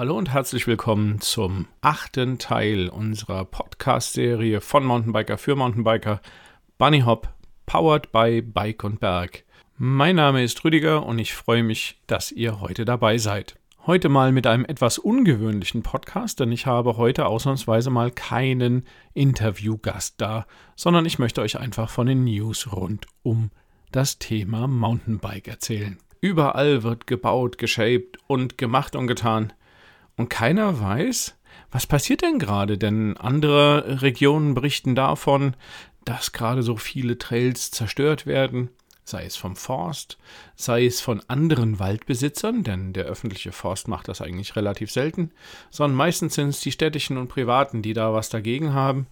Hallo und herzlich willkommen zum achten Teil unserer Podcast-Serie von Mountainbiker für Mountainbiker Bunny Hop, powered by Bike und Berg. Mein Name ist Rüdiger und ich freue mich, dass ihr heute dabei seid. Heute mal mit einem etwas ungewöhnlichen Podcast, denn ich habe heute ausnahmsweise mal keinen Interviewgast da, sondern ich möchte euch einfach von den News rund um das Thema Mountainbike erzählen. Überall wird gebaut, geshaped und gemacht und getan. Und keiner weiß, was passiert denn gerade? Denn andere Regionen berichten davon, dass gerade so viele Trails zerstört werden, sei es vom Forst, sei es von anderen Waldbesitzern, denn der öffentliche Forst macht das eigentlich relativ selten, sondern meistens sind es die städtischen und privaten, die da was dagegen haben,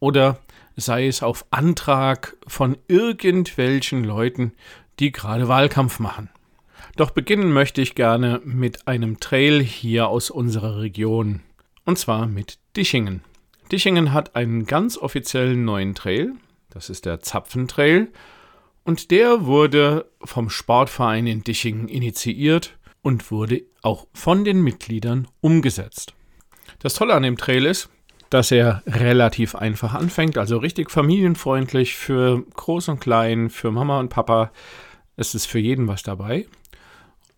oder sei es auf Antrag von irgendwelchen Leuten, die gerade Wahlkampf machen. Doch beginnen möchte ich gerne mit einem Trail hier aus unserer Region. Und zwar mit Dichingen. Dichingen hat einen ganz offiziellen neuen Trail. Das ist der Zapfentrail. Und der wurde vom Sportverein in Dichingen initiiert und wurde auch von den Mitgliedern umgesetzt. Das Tolle an dem Trail ist, dass er relativ einfach anfängt, also richtig familienfreundlich für Groß und Klein, für Mama und Papa. Es ist für jeden was dabei.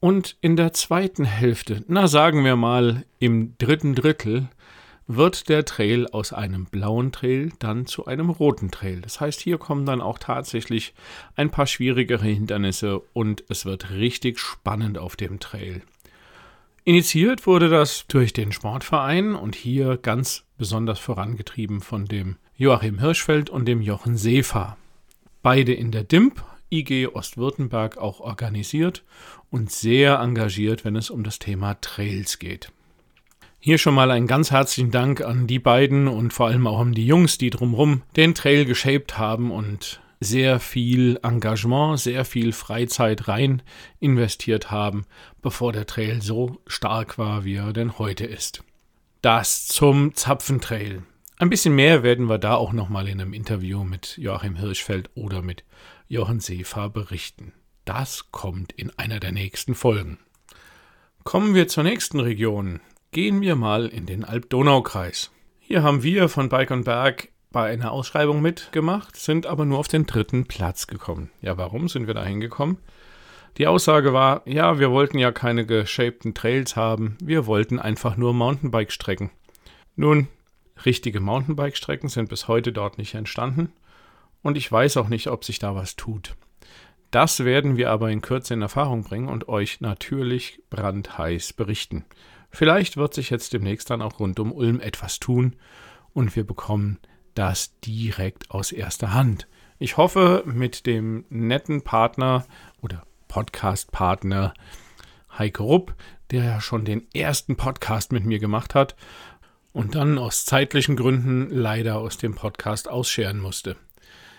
Und in der zweiten Hälfte, na sagen wir mal im dritten Drittel, wird der Trail aus einem blauen Trail dann zu einem roten Trail. Das heißt, hier kommen dann auch tatsächlich ein paar schwierigere Hindernisse und es wird richtig spannend auf dem Trail. Initiiert wurde das durch den Sportverein und hier ganz besonders vorangetrieben von dem Joachim Hirschfeld und dem Jochen Seefer. Beide in der DIMP, IG Ostwürttemberg auch organisiert und sehr engagiert, wenn es um das Thema Trails geht. Hier schon mal einen ganz herzlichen Dank an die beiden und vor allem auch an die Jungs, die drumherum den Trail geshaped haben und sehr viel Engagement, sehr viel Freizeit rein investiert haben, bevor der Trail so stark war, wie er denn heute ist. Das zum Zapfentrail. Ein bisschen mehr werden wir da auch nochmal in einem Interview mit Joachim Hirschfeld oder mit Johann Seefer berichten. Das kommt in einer der nächsten Folgen. Kommen wir zur nächsten Region. Gehen wir mal in den Alb-Donau-Kreis. Hier haben wir von Bike und Berg bei einer Ausschreibung mitgemacht, sind aber nur auf den dritten Platz gekommen. Ja, warum sind wir da hingekommen? Die Aussage war, ja, wir wollten ja keine geshapten Trails haben, wir wollten einfach nur Mountainbike-Strecken. Nun, richtige Mountainbike-Strecken sind bis heute dort nicht entstanden und ich weiß auch nicht, ob sich da was tut. Das werden wir aber in Kürze in Erfahrung bringen und euch natürlich brandheiß berichten. Vielleicht wird sich jetzt demnächst dann auch rund um Ulm etwas tun und wir bekommen das direkt aus erster Hand. Ich hoffe, mit dem netten Partner oder Podcast-Partner Heike Rupp, der ja schon den ersten Podcast mit mir gemacht hat und dann aus zeitlichen Gründen leider aus dem Podcast ausscheren musste.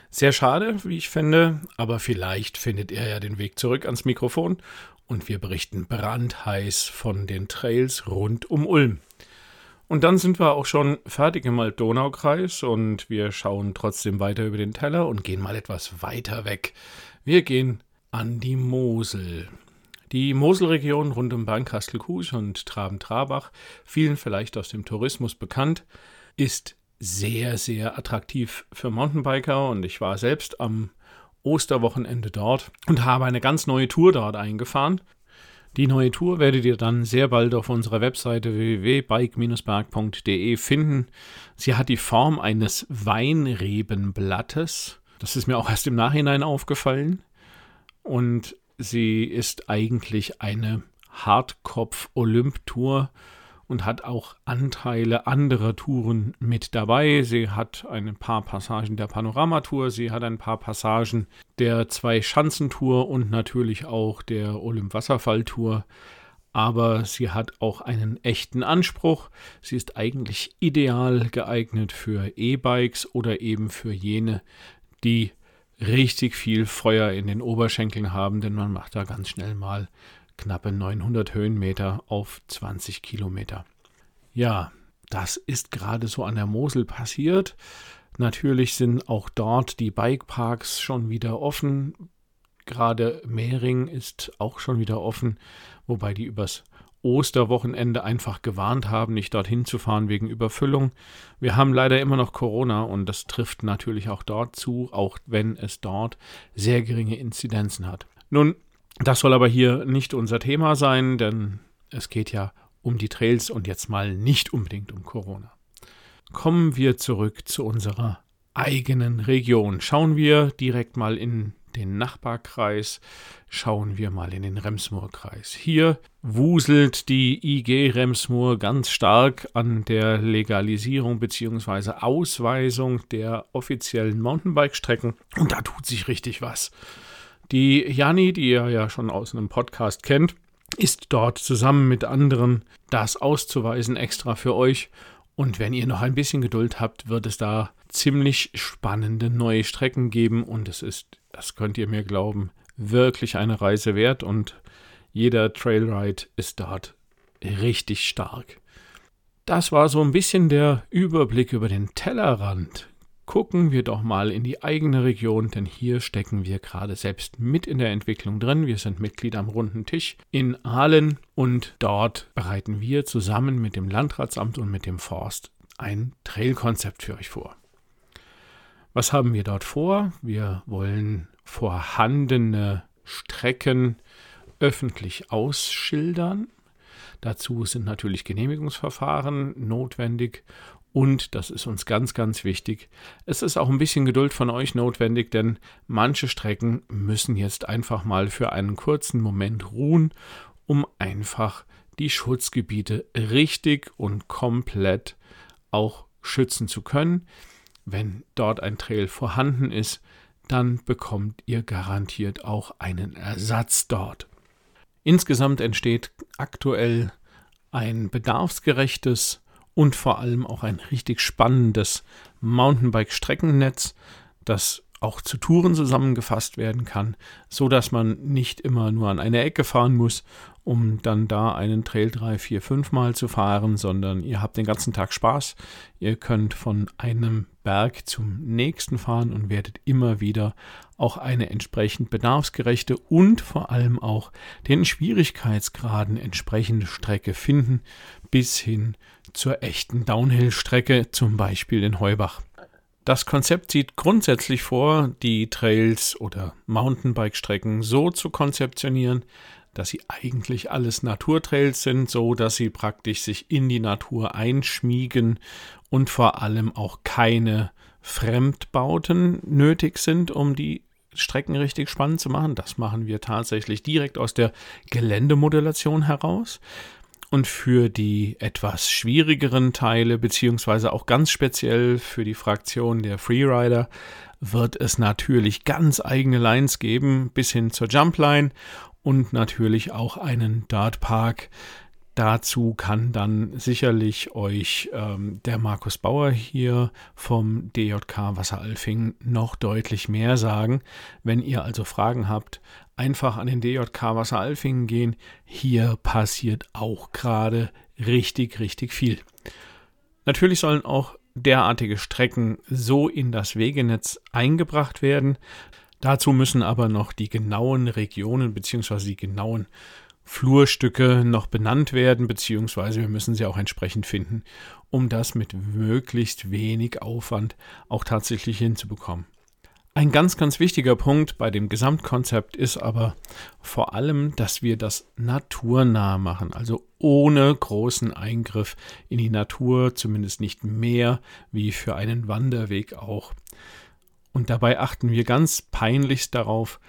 Sehr schade, wie ich finde, aber vielleicht findet er ja den Weg zurück ans Mikrofon und wir berichten brandheiß von den Trails rund um Ulm. Und dann sind wir auch schon fertig im Alb-Donau-Kreis und wir schauen trotzdem weiter über den Teller und gehen mal etwas weiter weg. Wir gehen an die Mosel. Die Moselregion rund um Bernkastel-Kues und Traben-Trabach, vielen vielleicht aus dem Tourismus bekannt, ist sehr, sehr attraktiv für Mountainbiker und ich war selbst am Osterwochenende dort und habe eine ganz neue Tour dort eingefahren. Die neue Tour werdet ihr dann sehr bald auf unserer Webseite www.bike-berg.de finden. Sie hat die Form eines Weinrebenblattes. Das ist mir auch erst im Nachhinein aufgefallen. Und sie ist eigentlich eine Hartkopf-Olymp-Tour und hat auch Anteile anderer Touren mit dabei. Sie hat ein paar Passagen der Panoramatour, sie hat ein paar Passagen der Zwei-Schanzentour und natürlich auch der Olymp-Wasserfall-Tour. Aber sie hat auch einen echten Anspruch. Sie ist eigentlich ideal geeignet für E-Bikes oder eben für jene, die richtig viel Feuer in den Oberschenkeln haben, denn man macht da ganz schnell mal knappe 900 Höhenmeter auf 20 Kilometer. Ja, das ist gerade so an der Mosel passiert. Natürlich sind auch dort die Bikeparks schon wieder offen. Gerade Mehring ist auch schon wieder offen, wobei die übers Osterwochenende einfach gewarnt haben, nicht dorthin zu fahren wegen Überfüllung. Wir haben leider immer noch Corona und das trifft natürlich auch dort zu, auch wenn es dort sehr geringe Inzidenzen hat. Nun, das soll aber hier nicht unser Thema sein, denn es geht ja um die Trails und jetzt mal nicht unbedingt um Corona. Kommen wir zurück zu unserer eigenen Region. Schauen wir direkt mal in den Nachbarkreis, schauen wir mal in den Remsmoor-Kreis. Hier wuselt die IG Remsmoor ganz stark an der Legalisierung bzw. Ausweisung der offiziellen Mountainbike-Strecken und da tut sich richtig was. Die Janni, die ihr ja schon aus einem Podcast kennt, ist dort zusammen mit anderen das auszuweisen extra für euch. Und wenn ihr noch ein bisschen Geduld habt, wird es da ziemlich spannende neue Strecken geben und es ist, das könnt ihr mir glauben, wirklich eine Reise wert und jeder Trailride ist dort richtig stark. Das war so ein bisschen der Überblick über den Tellerrand gucken wir doch mal in die eigene Region, denn hier stecken wir gerade selbst mit in der Entwicklung drin. Wir sind Mitglied am runden Tisch in Aalen und dort bereiten wir zusammen mit dem Landratsamt und mit dem Forst ein Trailkonzept für euch vor. Was haben wir dort vor? Wir wollen vorhandene Strecken öffentlich ausschildern. Dazu sind natürlich Genehmigungsverfahren notwendig und, das ist uns ganz, ganz wichtig, es ist auch ein bisschen Geduld von euch notwendig, denn manche Strecken müssen jetzt einfach mal für einen kurzen Moment ruhen, um einfach die Schutzgebiete richtig und komplett auch schützen zu können. Wenn dort ein Trail vorhanden ist, dann bekommt ihr garantiert auch einen Ersatz dort. Insgesamt entsteht aktuell ein bedarfsgerechtes und vor allem auch ein richtig spannendes Mountainbike-Streckennetz, das auch zu Touren zusammengefasst werden kann, so dass man nicht immer nur an eine Ecke fahren muss, um dann da einen Trail 3, 4, 5 Mal zu fahren, sondern ihr habt den ganzen Tag Spaß. Ihr könnt von einem Berg zum nächsten fahren und werdet immer wieder auch eine entsprechend bedarfsgerechte und vor allem auch den Schwierigkeitsgraden entsprechende Strecke finden, bis hin zur echten Downhill-Strecke, zum Beispiel in Heubach. Das Konzept sieht grundsätzlich vor, die Trails oder Mountainbike-Strecken so zu konzeptionieren, dass sie eigentlich alles Naturtrails sind, so dass sie praktisch sich in die Natur einschmiegen und vor allem auch keine Fremdbauten nötig sind, um die Strecken richtig spannend zu machen. Das machen wir tatsächlich direkt aus der Geländemodellation heraus. Und für die etwas schwierigeren Teile, beziehungsweise auch ganz speziell für die Fraktion der Freerider, wird es natürlich ganz eigene Lines geben, bis hin zur Jumpline und natürlich auch einen Dartpark, Dazu kann dann sicherlich euch ähm, der Markus Bauer hier vom DJK Wasseralfing noch deutlich mehr sagen. Wenn ihr also Fragen habt, einfach an den DJK Wasseralfing gehen. Hier passiert auch gerade richtig, richtig viel. Natürlich sollen auch derartige Strecken so in das Wegenetz eingebracht werden. Dazu müssen aber noch die genauen Regionen bzw. die genauen Flurstücke noch benannt werden, beziehungsweise wir müssen sie auch entsprechend finden, um das mit möglichst wenig Aufwand auch tatsächlich hinzubekommen. Ein ganz, ganz wichtiger Punkt bei dem Gesamtkonzept ist aber vor allem, dass wir das naturnah machen, also ohne großen Eingriff in die Natur, zumindest nicht mehr wie für einen Wanderweg auch. Und dabei achten wir ganz peinlichst darauf,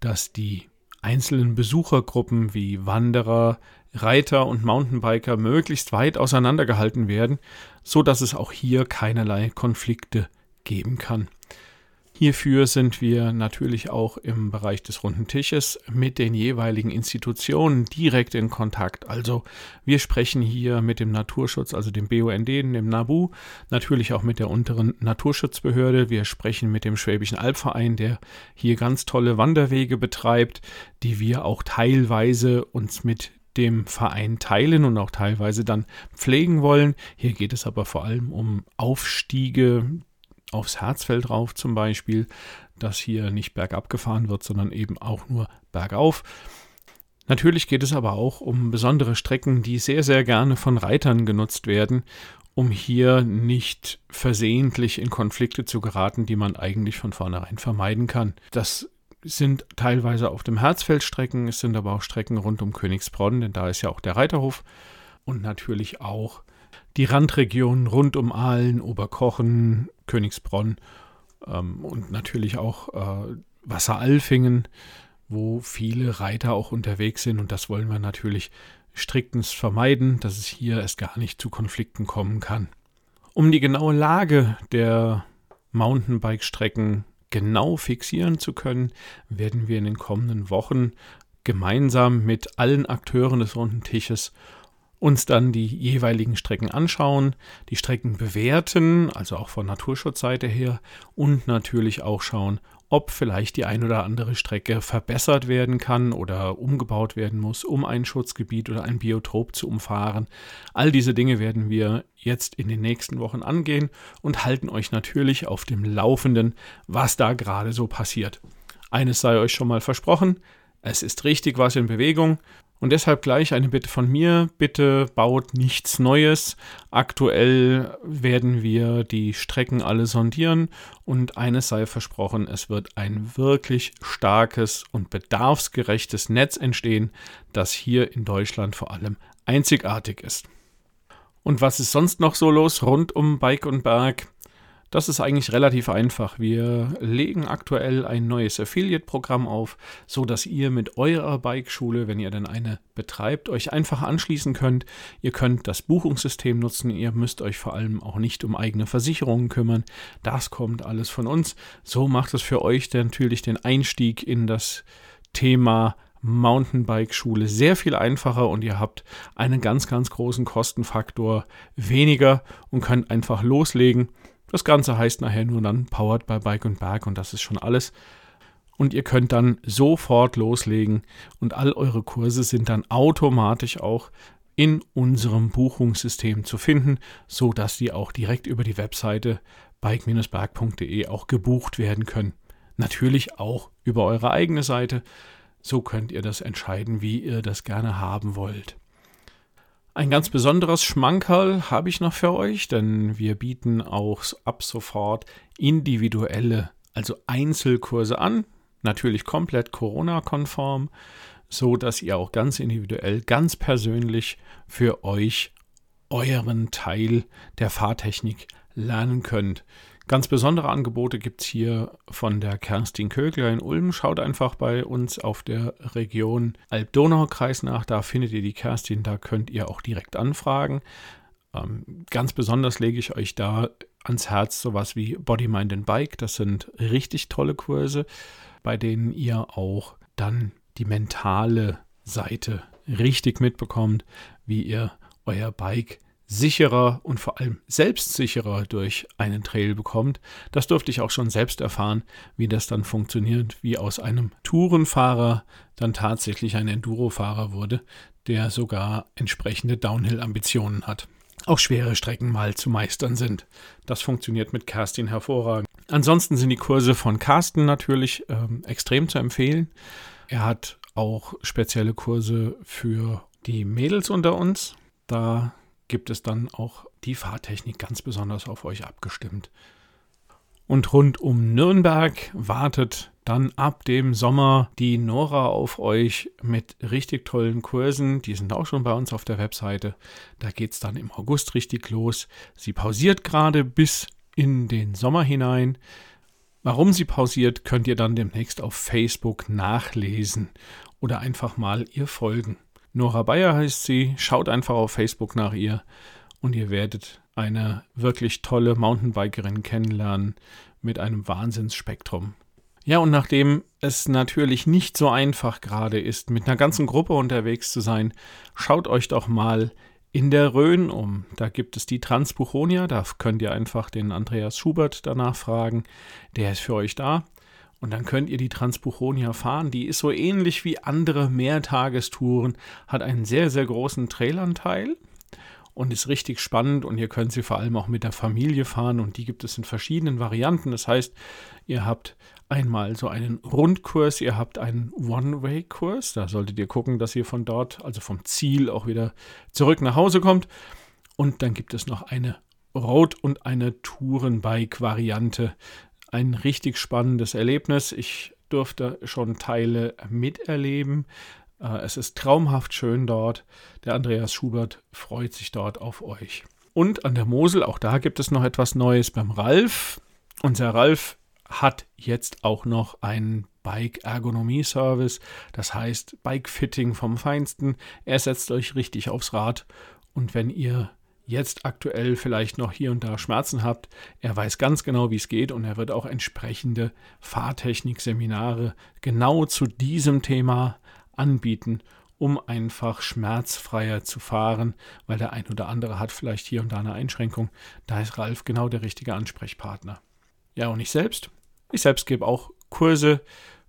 dass die einzelnen Besuchergruppen wie Wanderer, Reiter und Mountainbiker möglichst weit auseinandergehalten werden, so dass es auch hier keinerlei Konflikte geben kann. Hierfür sind wir natürlich auch im Bereich des runden Tisches mit den jeweiligen Institutionen direkt in Kontakt. Also wir sprechen hier mit dem Naturschutz, also dem BUND, dem NABU, natürlich auch mit der unteren Naturschutzbehörde. Wir sprechen mit dem Schwäbischen Albverein, der hier ganz tolle Wanderwege betreibt, die wir auch teilweise uns mit dem Verein teilen und auch teilweise dann pflegen wollen. Hier geht es aber vor allem um Aufstiege, aufs Herzfeld rauf zum Beispiel, dass hier nicht bergab gefahren wird, sondern eben auch nur bergauf. Natürlich geht es aber auch um besondere Strecken, die sehr, sehr gerne von Reitern genutzt werden, um hier nicht versehentlich in Konflikte zu geraten, die man eigentlich von vornherein vermeiden kann. Das sind teilweise auf dem Herzfeld Strecken, es sind aber auch Strecken rund um Königsbronn, denn da ist ja auch der Reiterhof und natürlich auch die Randregionen rund um Aalen, Oberkochen, Königsbronn ähm, und natürlich auch äh, Wasseralfingen, wo viele Reiter auch unterwegs sind und das wollen wir natürlich striktens vermeiden, dass es hier erst gar nicht zu Konflikten kommen kann. Um die genaue Lage der Mountainbike-Strecken genau fixieren zu können, werden wir in den kommenden Wochen gemeinsam mit allen Akteuren des runden Tisches uns dann die jeweiligen Strecken anschauen, die Strecken bewerten, also auch von Naturschutzseite her und natürlich auch schauen, ob vielleicht die ein oder andere Strecke verbessert werden kann oder umgebaut werden muss, um ein Schutzgebiet oder ein Biotop zu umfahren. All diese Dinge werden wir jetzt in den nächsten Wochen angehen und halten euch natürlich auf dem Laufenden, was da gerade so passiert. Eines sei euch schon mal versprochen, es ist richtig was in Bewegung und deshalb gleich eine Bitte von mir, bitte baut nichts Neues. Aktuell werden wir die Strecken alle sondieren und eines sei versprochen, es wird ein wirklich starkes und bedarfsgerechtes Netz entstehen, das hier in Deutschland vor allem einzigartig ist. Und was ist sonst noch so los rund um Bike und Berg? Das ist eigentlich relativ einfach. Wir legen aktuell ein neues Affiliate-Programm auf, so dass ihr mit eurer Bikeschule, wenn ihr denn eine betreibt, euch einfach anschließen könnt. Ihr könnt das Buchungssystem nutzen. Ihr müsst euch vor allem auch nicht um eigene Versicherungen kümmern. Das kommt alles von uns. So macht es für euch natürlich den Einstieg in das Thema Mountainbike-Schule sehr viel einfacher und ihr habt einen ganz, ganz großen Kostenfaktor weniger und könnt einfach loslegen. Das Ganze heißt nachher nur dann Powered by Bike und Berg und das ist schon alles. Und ihr könnt dann sofort loslegen und all eure Kurse sind dann automatisch auch in unserem Buchungssystem zu finden, so dass die auch direkt über die Webseite bike-berg.de auch gebucht werden können. Natürlich auch über eure eigene Seite. So könnt ihr das entscheiden, wie ihr das gerne haben wollt. Ein ganz besonderes Schmankerl habe ich noch für euch, denn wir bieten auch ab sofort individuelle, also Einzelkurse an, natürlich komplett Corona-konform, so dass ihr auch ganz individuell, ganz persönlich für euch euren Teil der Fahrtechnik lernen könnt. Ganz besondere Angebote gibt es hier von der Kerstin Kögler in Ulm. Schaut einfach bei uns auf der Region Alb-Donau-Kreis nach. Da findet ihr die Kerstin, da könnt ihr auch direkt anfragen. Ähm, ganz besonders lege ich euch da ans Herz sowas wie Body, Mind and Bike. Das sind richtig tolle Kurse, bei denen ihr auch dann die mentale Seite richtig mitbekommt, wie ihr euer Bike sicherer und vor allem selbstsicherer durch einen Trail bekommt. Das durfte ich auch schon selbst erfahren, wie das dann funktioniert, wie aus einem Tourenfahrer dann tatsächlich ein Endurofahrer wurde, der sogar entsprechende Downhill-Ambitionen hat. Auch schwere Strecken mal zu meistern sind. Das funktioniert mit Kerstin hervorragend. Ansonsten sind die Kurse von Carsten natürlich ähm, extrem zu empfehlen. Er hat auch spezielle Kurse für die Mädels unter uns. Da gibt es dann auch die Fahrtechnik ganz besonders auf euch abgestimmt. Und rund um Nürnberg wartet dann ab dem Sommer die Nora auf euch mit richtig tollen Kursen. Die sind auch schon bei uns auf der Webseite. Da geht es dann im August richtig los. Sie pausiert gerade bis in den Sommer hinein. Warum sie pausiert, könnt ihr dann demnächst auf Facebook nachlesen oder einfach mal ihr folgen. Nora Bayer heißt sie. Schaut einfach auf Facebook nach ihr und ihr werdet eine wirklich tolle Mountainbikerin kennenlernen mit einem Wahnsinnsspektrum. Ja, und nachdem es natürlich nicht so einfach gerade ist, mit einer ganzen Gruppe unterwegs zu sein, schaut euch doch mal in der Rhön um. Da gibt es die Transbuchonia, da könnt ihr einfach den Andreas Schubert danach fragen. Der ist für euch da. Und dann könnt ihr die Transbuchonia fahren. Die ist so ähnlich wie andere Mehrtagestouren, hat einen sehr, sehr großen Trailanteil und ist richtig spannend und ihr könnt sie vor allem auch mit der Familie fahren und die gibt es in verschiedenen Varianten. Das heißt, ihr habt einmal so einen Rundkurs, ihr habt einen One-Way-Kurs. Da solltet ihr gucken, dass ihr von dort, also vom Ziel, auch wieder zurück nach Hause kommt. Und dann gibt es noch eine Road- und eine Tourenbike-Variante. Ein richtig spannendes Erlebnis. Ich durfte schon Teile miterleben. Äh, es ist traumhaft schön dort. Der Andreas Schubert freut sich dort auf euch. Und an der Mosel, auch da gibt es noch etwas Neues beim Ralf. Unser Ralf hat jetzt auch noch einen Bike-Ergonomie-Service, das heißt Bike-Fitting vom Feinsten. Er setzt euch richtig aufs Rad und wenn ihr jetzt aktuell vielleicht noch hier und da Schmerzen habt, er weiß ganz genau, wie es geht und er wird auch entsprechende Fahrtechnik-Seminare genau zu diesem Thema anbieten, um einfach schmerzfreier zu fahren, weil der ein oder andere hat vielleicht hier und da eine Einschränkung. Da ist Ralf genau der richtige Ansprechpartner. Ja, und ich selbst? Ich selbst gebe auch Kurse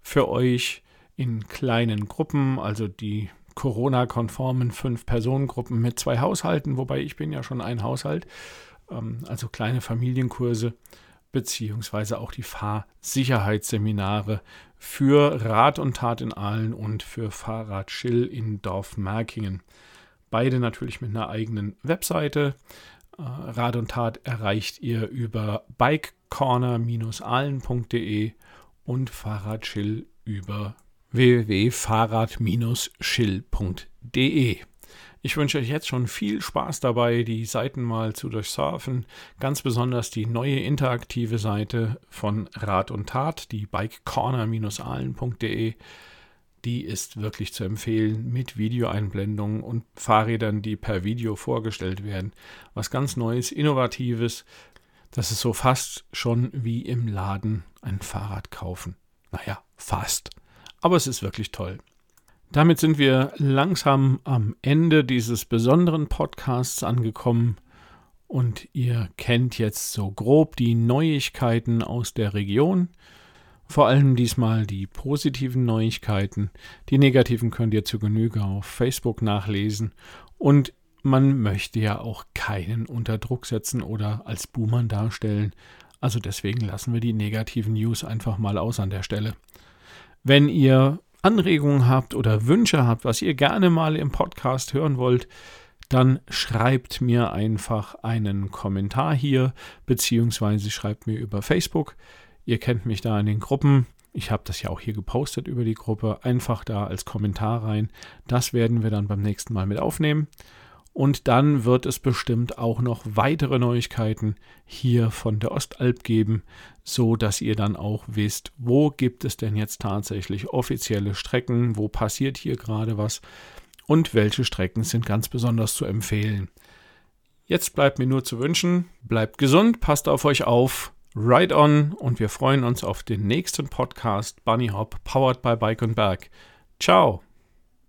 für euch in kleinen Gruppen, also die Corona-konformen Fünf-Personen-Gruppen mit zwei Haushalten, wobei ich bin ja schon ein Haushalt, ähm, also kleine Familienkurse, beziehungsweise auch die Fahrsicherheitsseminare für Rad und Tat in Aalen und für Fahrrad-Chill in Dorfmerkingen. Beide natürlich mit einer eigenen Webseite. Äh, Rad und Tat erreicht ihr über bikecorner-ahlen.de und Fahrradchill über www.fahrrad-schill.de. Ich wünsche euch jetzt schon viel Spaß dabei, die Seiten mal zu durchsurfen. Ganz besonders die neue interaktive Seite von Rad und Tat, die bikecorner-ahlen.de. Die ist wirklich zu empfehlen mit Videoeinblendungen und Fahrrädern, die per Video vorgestellt werden. Was ganz Neues, Innovatives. Das ist so fast schon wie im Laden ein Fahrrad kaufen. Naja, fast aber es ist wirklich toll. Damit sind wir langsam am Ende dieses besonderen Podcasts angekommen und ihr kennt jetzt so grob die Neuigkeiten aus der Region. Vor allem diesmal die positiven Neuigkeiten. Die negativen könnt ihr zu Genüge auf Facebook nachlesen. Und man möchte ja auch keinen unter Druck setzen oder als Buhmann darstellen. Also deswegen lassen wir die negativen News einfach mal aus an der Stelle. Wenn ihr Anregungen habt oder Wünsche habt, was ihr gerne mal im Podcast hören wollt, dann schreibt mir einfach einen Kommentar hier, beziehungsweise schreibt mir über Facebook. Ihr kennt mich da in den Gruppen. Ich habe das ja auch hier gepostet über die Gruppe. Einfach da als Kommentar rein. Das werden wir dann beim nächsten Mal mit aufnehmen. Und dann wird es bestimmt auch noch weitere Neuigkeiten hier von der Ostalb geben, so dass ihr dann auch wisst, wo gibt es denn jetzt tatsächlich offizielle Strecken, wo passiert hier gerade was und welche Strecken sind ganz besonders zu empfehlen. Jetzt bleibt mir nur zu wünschen, bleibt gesund, passt auf euch auf, ride on und wir freuen uns auf den nächsten Podcast Bunny Hop, powered by Bike und Berg. Ciao!